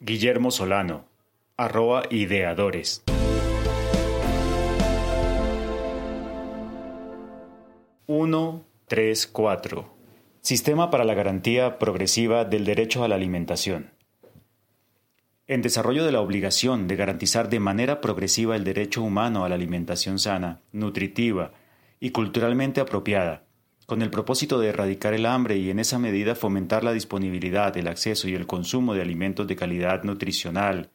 Guillermo Solano, ideadores. Uno, tres, cuatro. Sistema para la garantía progresiva del derecho a la alimentación. En desarrollo de la obligación de garantizar de manera progresiva el derecho humano a la alimentación sana, nutritiva y culturalmente apropiada, con el propósito de erradicar el hambre y en esa medida fomentar la disponibilidad, el acceso y el consumo de alimentos de calidad nutricional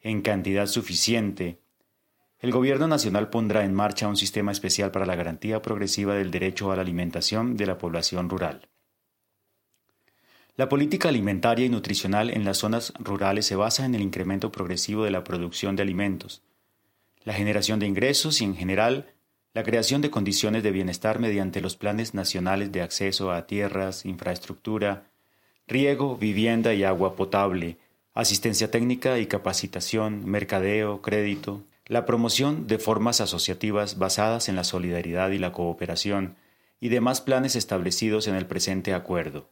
en cantidad suficiente, el Gobierno Nacional pondrá en marcha un sistema especial para la garantía progresiva del derecho a la alimentación de la población rural. La política alimentaria y nutricional en las zonas rurales se basa en el incremento progresivo de la producción de alimentos, la generación de ingresos y, en general, la creación de condiciones de bienestar mediante los planes nacionales de acceso a tierras, infraestructura, riego, vivienda y agua potable, asistencia técnica y capacitación, mercadeo, crédito, la promoción de formas asociativas basadas en la solidaridad y la cooperación, y demás planes establecidos en el presente acuerdo.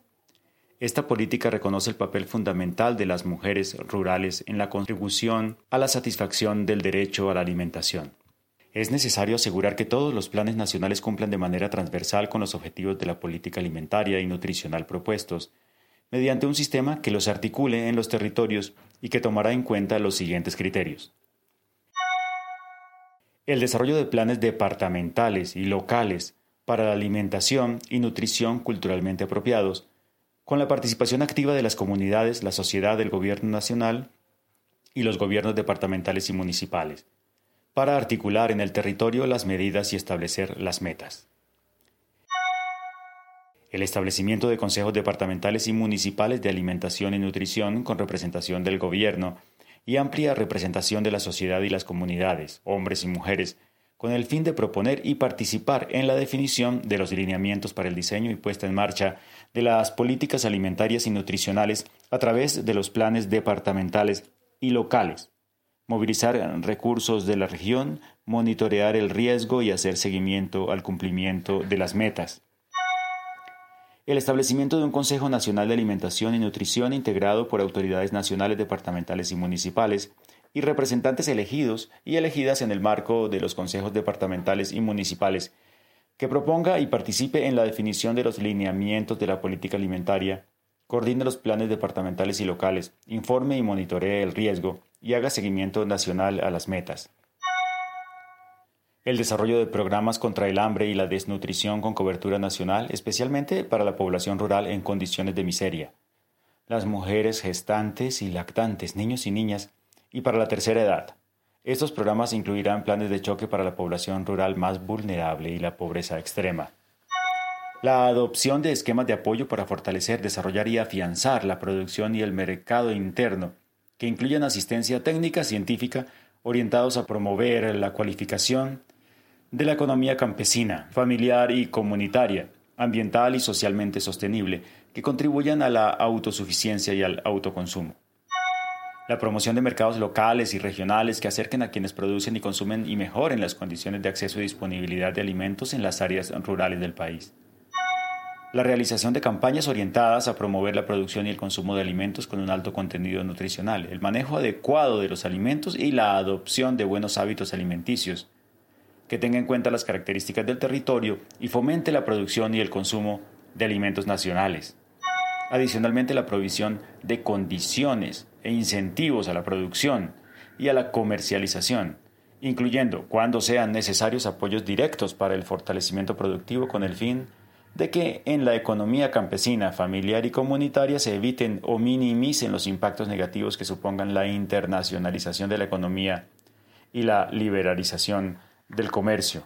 Esta política reconoce el papel fundamental de las mujeres rurales en la contribución a la satisfacción del derecho a la alimentación. Es necesario asegurar que todos los planes nacionales cumplan de manera transversal con los objetivos de la política alimentaria y nutricional propuestos, mediante un sistema que los articule en los territorios y que tomará en cuenta los siguientes criterios. El desarrollo de planes departamentales y locales para la alimentación y nutrición culturalmente apropiados, con la participación activa de las comunidades, la sociedad, el gobierno nacional y los gobiernos departamentales y municipales para articular en el territorio las medidas y establecer las metas. El establecimiento de consejos departamentales y municipales de alimentación y nutrición con representación del gobierno y amplia representación de la sociedad y las comunidades, hombres y mujeres, con el fin de proponer y participar en la definición de los lineamientos para el diseño y puesta en marcha de las políticas alimentarias y nutricionales a través de los planes departamentales y locales movilizar recursos de la región, monitorear el riesgo y hacer seguimiento al cumplimiento de las metas. El establecimiento de un Consejo Nacional de Alimentación y Nutrición integrado por autoridades nacionales, departamentales y municipales y representantes elegidos y elegidas en el marco de los consejos departamentales y municipales, que proponga y participe en la definición de los lineamientos de la política alimentaria, coordine los planes departamentales y locales, informe y monitoree el riesgo, y haga seguimiento nacional a las metas. El desarrollo de programas contra el hambre y la desnutrición con cobertura nacional, especialmente para la población rural en condiciones de miseria, las mujeres gestantes y lactantes, niños y niñas, y para la tercera edad. Estos programas incluirán planes de choque para la población rural más vulnerable y la pobreza extrema. La adopción de esquemas de apoyo para fortalecer, desarrollar y afianzar la producción y el mercado interno que incluyan asistencia técnica científica orientados a promover la cualificación de la economía campesina, familiar y comunitaria, ambiental y socialmente sostenible, que contribuyan a la autosuficiencia y al autoconsumo. La promoción de mercados locales y regionales que acerquen a quienes producen y consumen y mejoren las condiciones de acceso y disponibilidad de alimentos en las áreas rurales del país la realización de campañas orientadas a promover la producción y el consumo de alimentos con un alto contenido nutricional, el manejo adecuado de los alimentos y la adopción de buenos hábitos alimenticios, que tenga en cuenta las características del territorio y fomente la producción y el consumo de alimentos nacionales. Adicionalmente, la provisión de condiciones e incentivos a la producción y a la comercialización, incluyendo, cuando sean necesarios, apoyos directos para el fortalecimiento productivo con el fin de que en la economía campesina, familiar y comunitaria se eviten o minimicen los impactos negativos que supongan la internacionalización de la economía y la liberalización del comercio,